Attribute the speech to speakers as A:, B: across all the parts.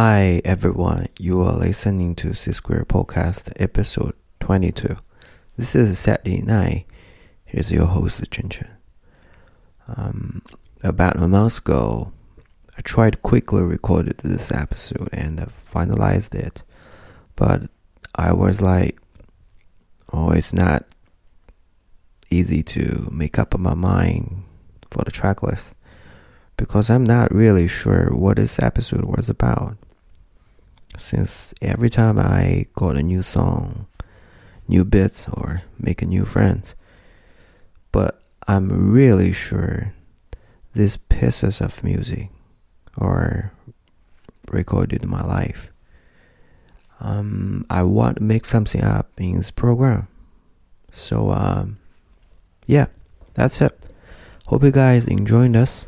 A: Hi everyone, you are listening to C Square Podcast episode 22. This is Saturday night. Here's your host, Chen Chen. Um, about a month ago, I tried quickly recorded this episode and I finalized it, but I was like, oh, it's not easy to make up my mind for the track list because I'm not really sure what this episode was about. Since every time I got a new song, new bits, or make a new friends, but I'm really sure these pieces of music are recorded in my life. Um, I want to make something up in this program. So, um, yeah, that's it. Hope you guys enjoyed this.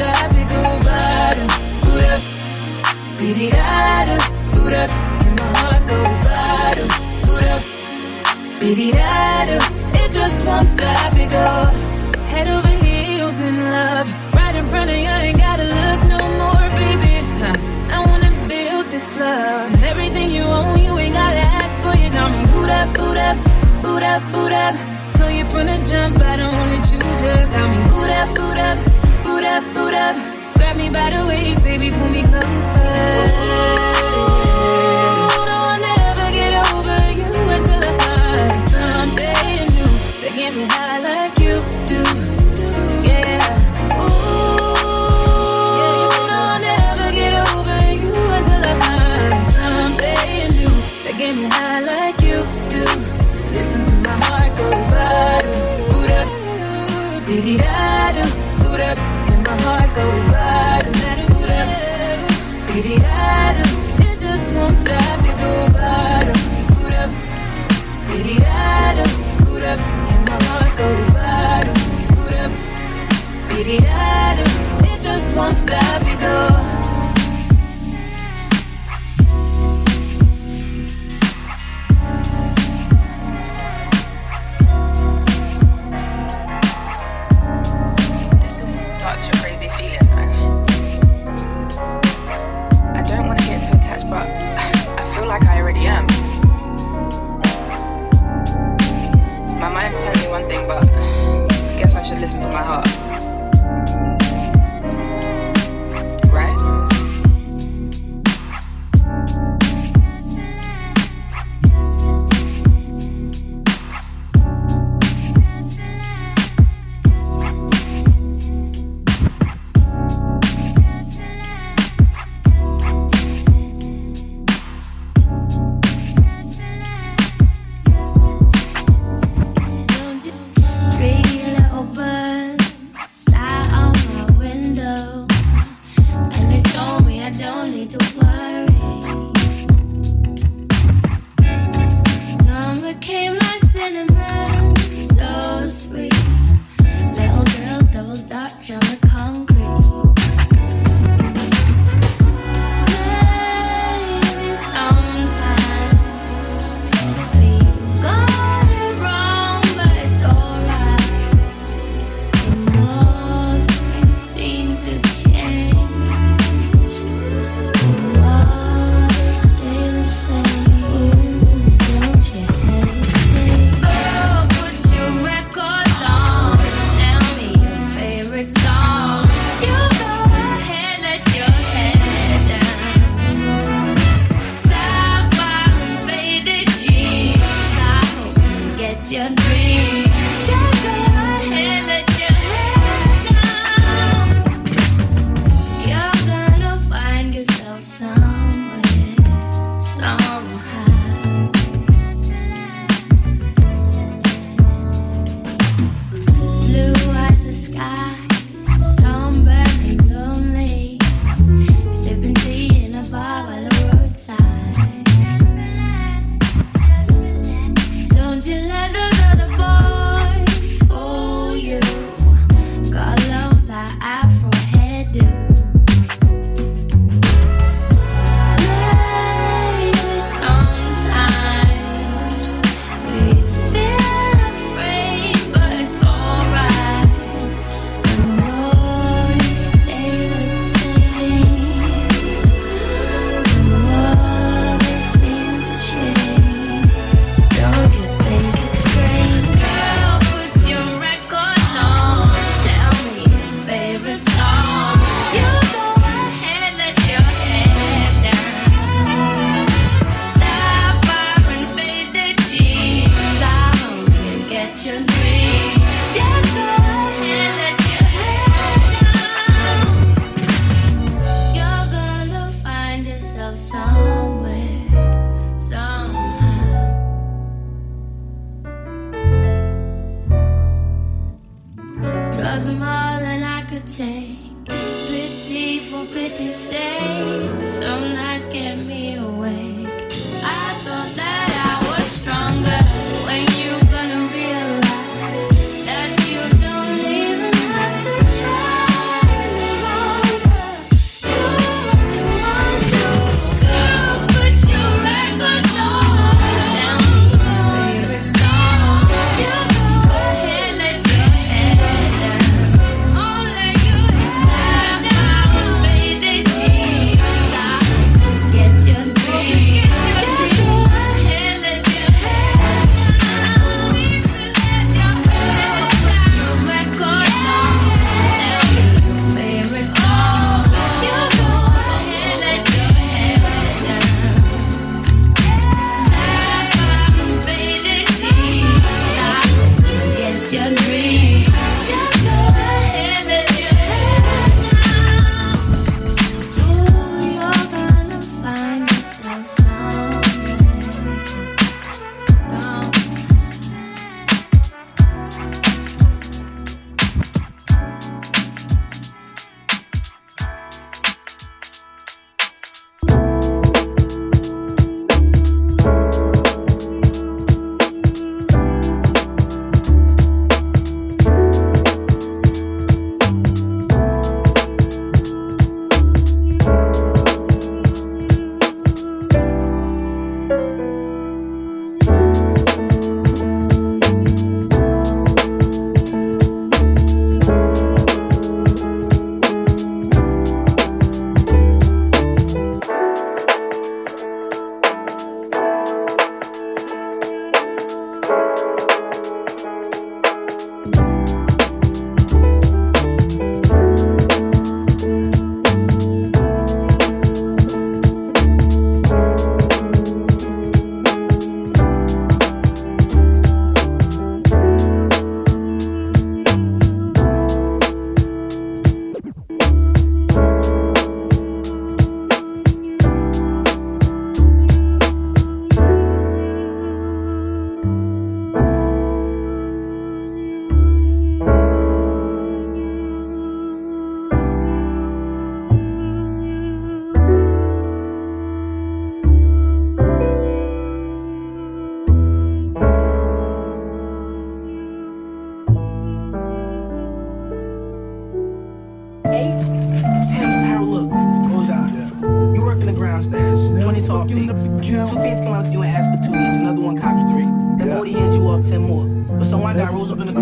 A: it go bada, boot up, dee da boot up, and my heart go bada, boot up, dee da It just won't stop, it go head over heels in love, right in front of you, ain't gotta look no more, baby. I wanna build this love. And everything you own, you ain't gotta ask for. You got me boot up, boot up, boot up, boot up. Told you from the jump, I don't only choose you. Got me boot up, boot up, boot up, boot up. Grab me by the waist, baby, pull me closer. Ooh, no, I'll never get over you until I find something new that get me high like you do. Yeah. Ooh, I'll never get over you until I find something new that get me high heart go up, dee da do. It just won't stop, it go boot up, boot up, and my heart go bada, boot up, da do. It just won't stop, it go.
B: To my heart.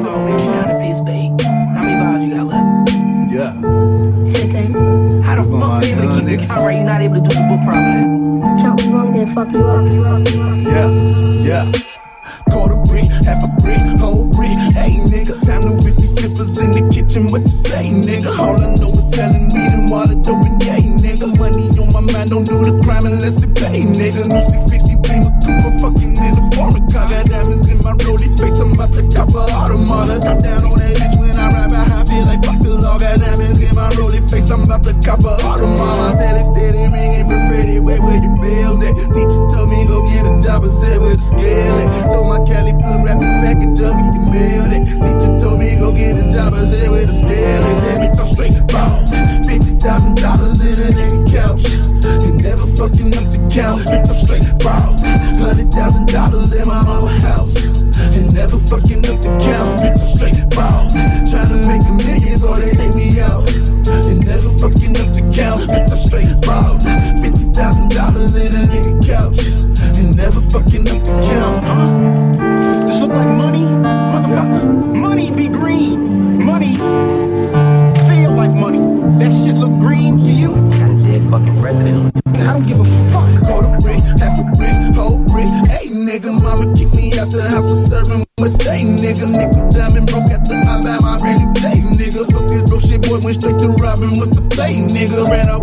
C: Rolls up in the car and down and pays for eight. How many vials you got left?
D: Yeah.
C: How the
D: Come
C: fuck
D: on,
C: you able to keep the
D: niggas.
C: count right? You're not able to do the book properly.
E: Something wrong there, fuck you up. You up, you up.
D: Yeah, yeah. Quarter brick, half a brick, whole brick. Hey, nigga, time to whip these zippers in the kitchen. What you say, nigga? All I know is selling weed and water dope and yay, nigga. Money on my mind, don't do the crime unless it pay, nigga. New 650 Beamer Cooper, fucking in the former car. Got diamonds in my rolly face. I'm about to cop a automata. Top down on that bitch when I ride by. I feel like fuck the law. Got diamonds in my rolly face. I'm about to cop a automata. Said it's steady ringing for Freddie. Wait, where your bills at? Teacher told me go get a job and said where the scale at. Told my Cali plug wrap the package up, you can mail that. Teacher told me go get a job and said where the scale is. Said bitch, I'm straight ball. Fifty thousand dollars in a nigga couch. And never fucking up the count. Bitch, I'm straight ball. Hundred thousand dollars in my mama house. And never fucking up the count. Bitch, I'm straight ball. Tryna make a million before they take me out. And never fucking up the count. Bitch, I'm straight ball. Fifty thousand dollars in a nigga couch. And never fucking up the count.
C: This look like money? Motherfucker. Money be green. Money feel like money. That shit look green to you? I don't give a fuck.
D: Quarter brick, half a brick, whole brick. Hey, nigga, mama kicked me out the house for serving with day, nigga. Nickel diamond broke at the I buy my rainy days, nigga. Fuck this bro shit, boy, went straight to robbing. What's the play, nigga? Ran out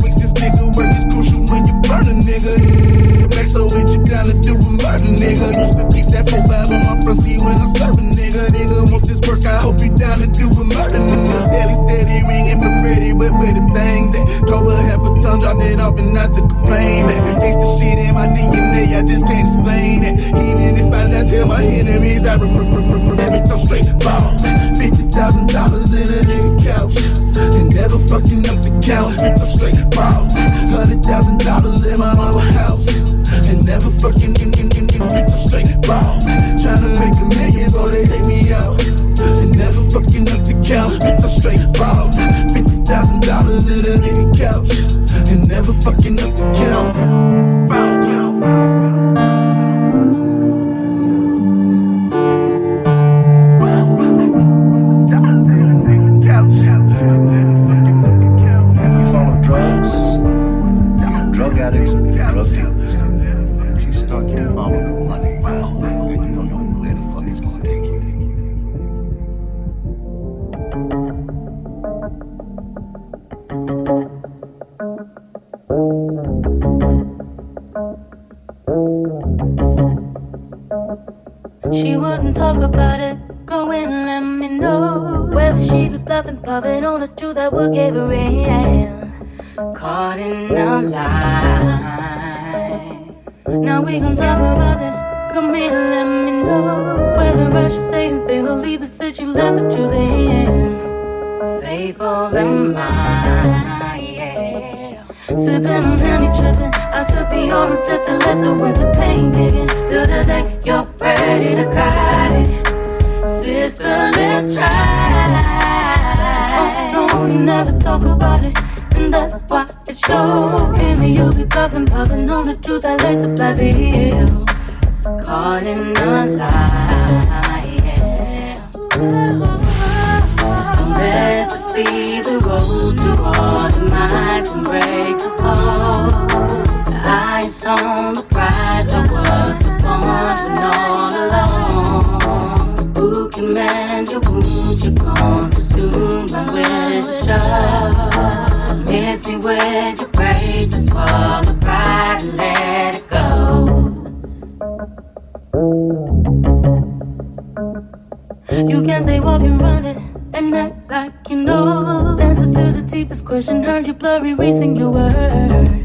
D: that bitch I'm straight ball. Fifty thousand dollars in a nigga couch, and never fucking up the count. Bitch, I'm straight ball. Hundred thousand dollars in my own house. And never fucking in, in, in, in.
F: Wounds? You're gone too soon. Run the show. Miss me with your praises, swallow pride and let it go. You can't say walking around it and act like you know. Answer to the deepest question, heard you blurry, reason your word.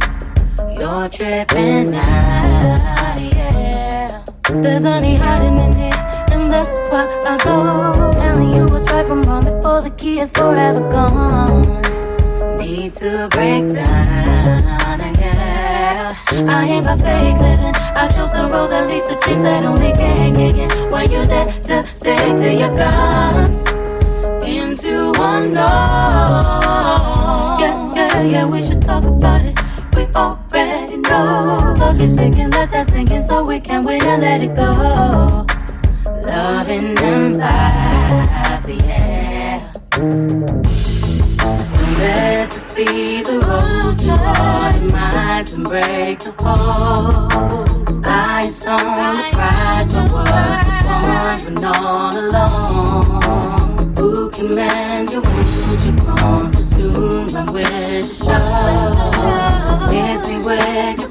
F: You're tripping out, yeah. There's honey hiding in and that's why I go. Telling you what's right from wrong before the key is forever gone. Need to break down, yeah. I ain't about fake living. I chose the road that leads to dreams that only can get in. When you're there to stick to your guns into one door. Yeah, yeah, yeah, we should talk about it. We already know. Look, it's ticking, let that sink in so we can wait and let it go. Loving them lives, yeah. Let this be the road to minds and break the code. Eyes on the prize, but was the one when all alone? Who can mend your wounds? You're gone too soon. Run with the show. Miss me with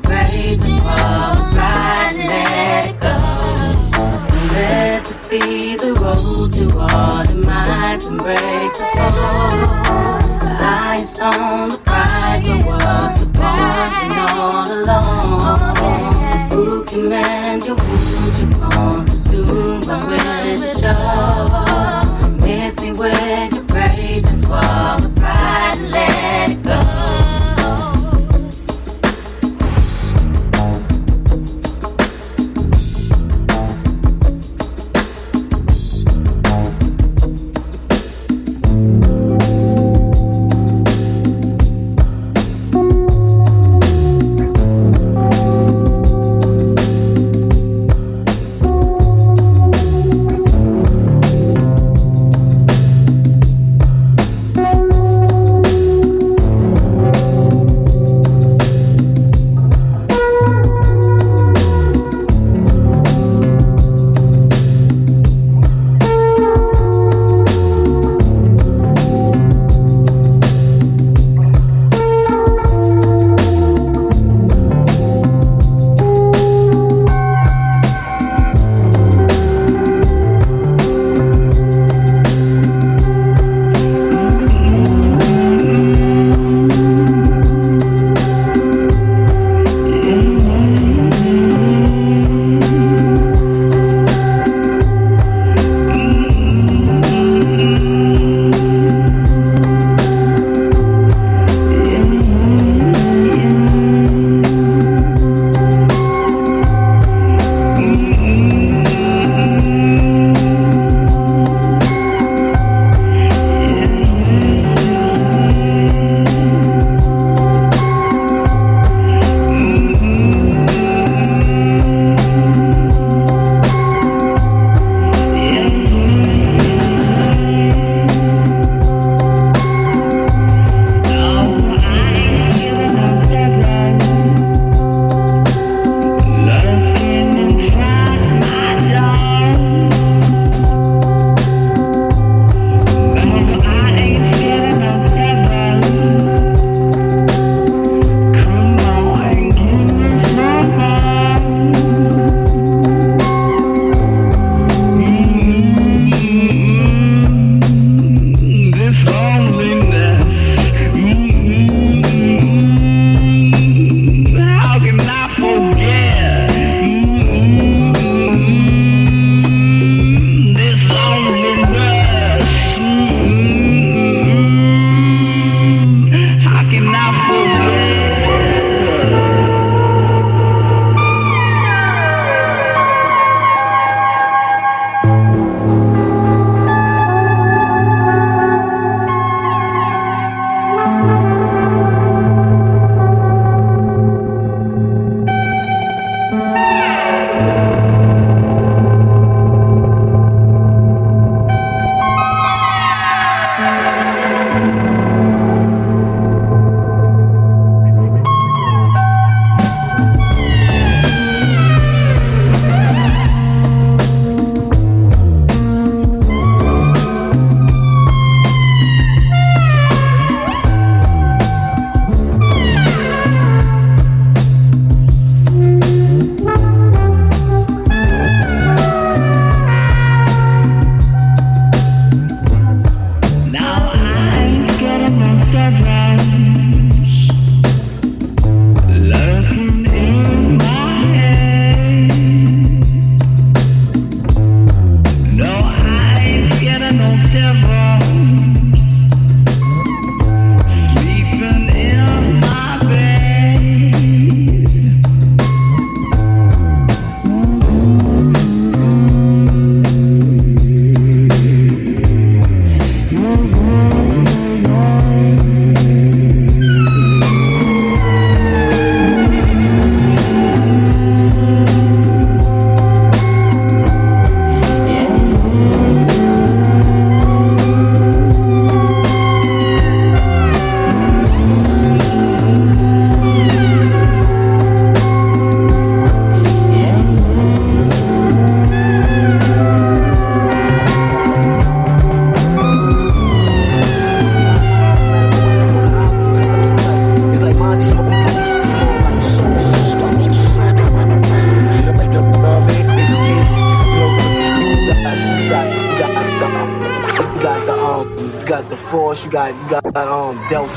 F: to all the minds and break the code. The eyes on the prize, but was the point and all alone? Who can mend your wounds? You're gone too soon. Run with the show. Miss me with your praises, swallow the pride and let it go.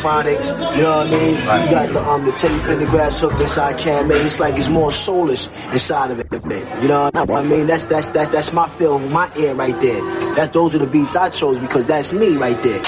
G: Delfonics, you know what I mean? You got the um the Teddy Pendergrass hook inside Cam man. It's like it's more soulless inside of it, man. You know what I mean? That's that's that's that's my feel, my ear right there. That's those are the beats I chose because that's me right there.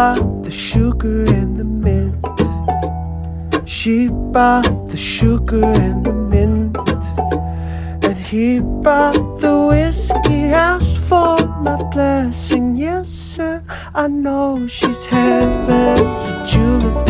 H: brought the sugar and the mint. She brought the sugar and the mint. And he brought the whiskey Asked for my blessing. Yes, sir, I know she's heaven's a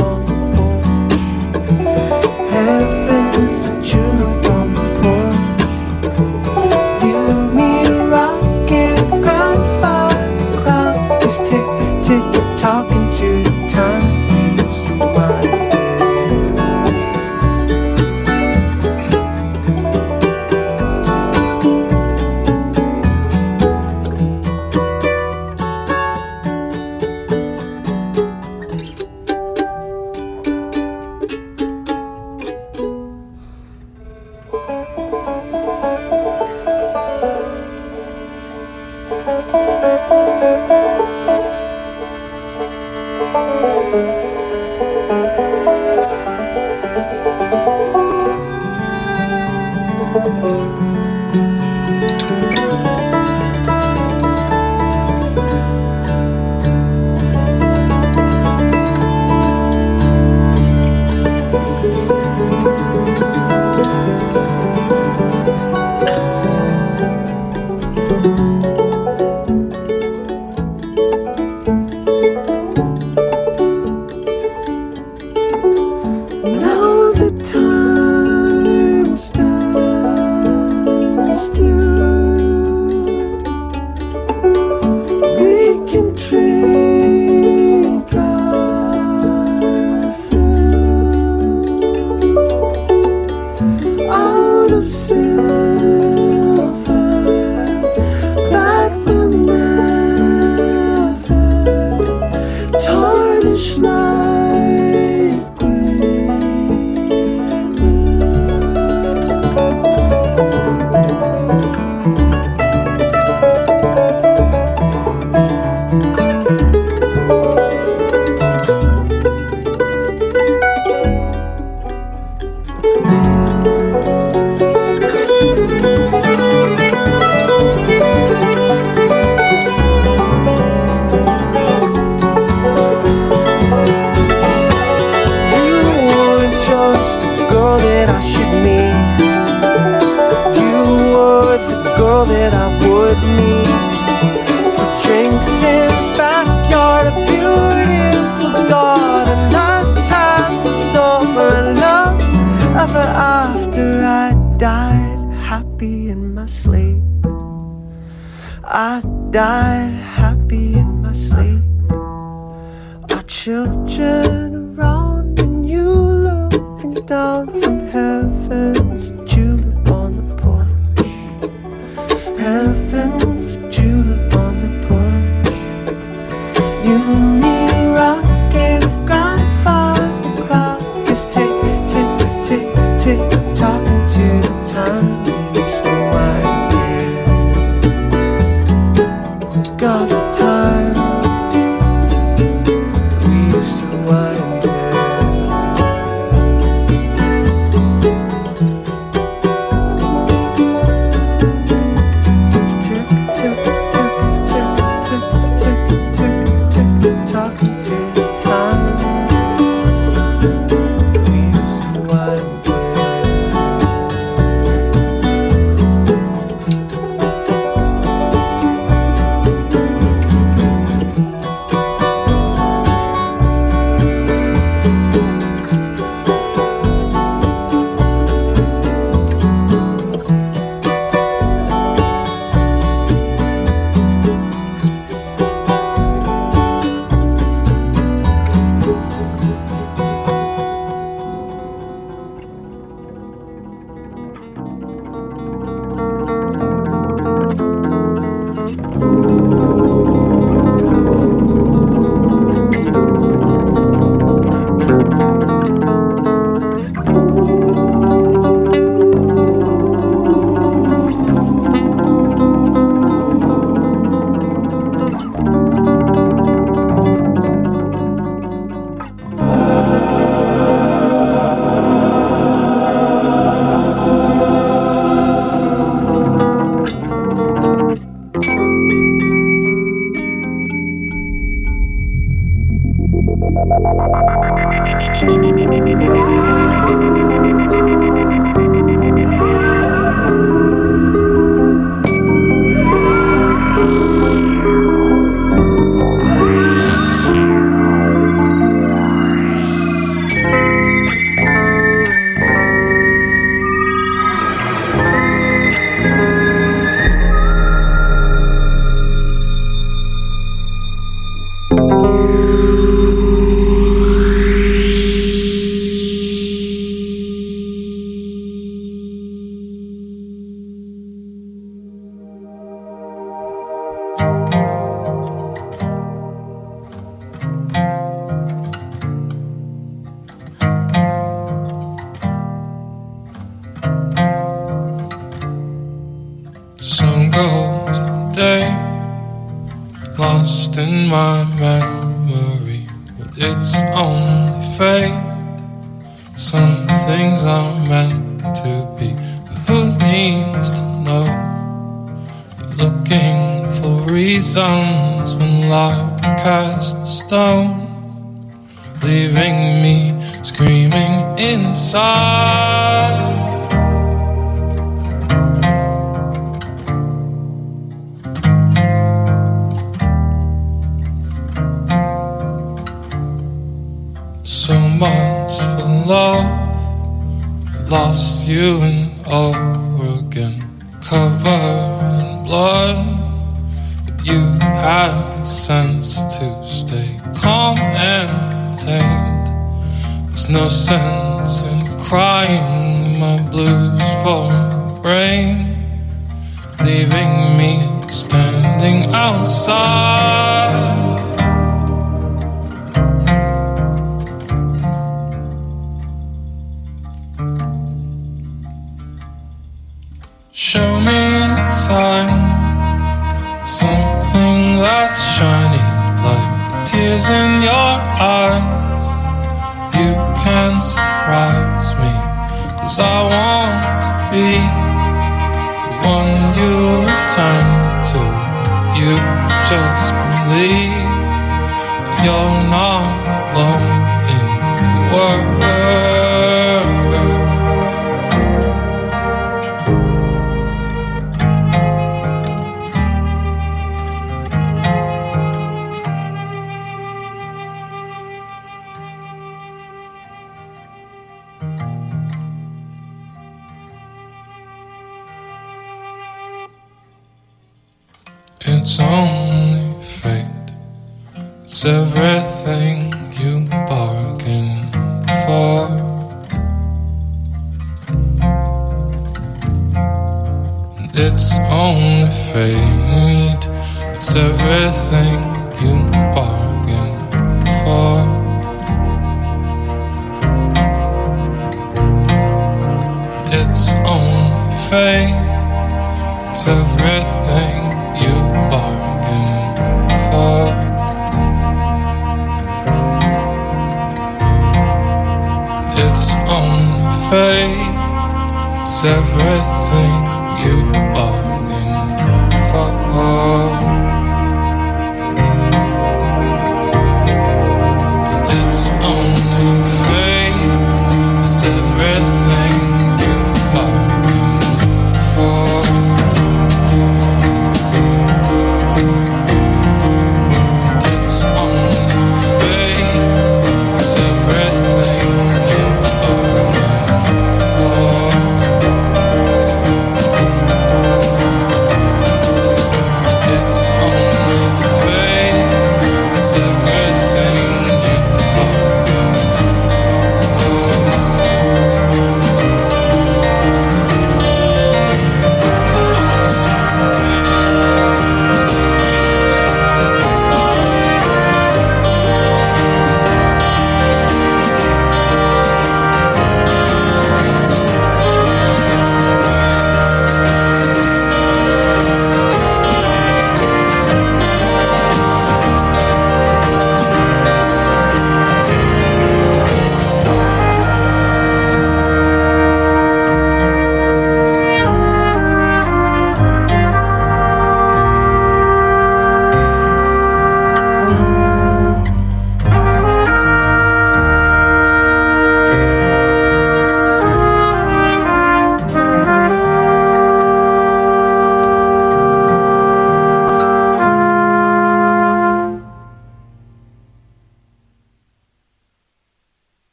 H: you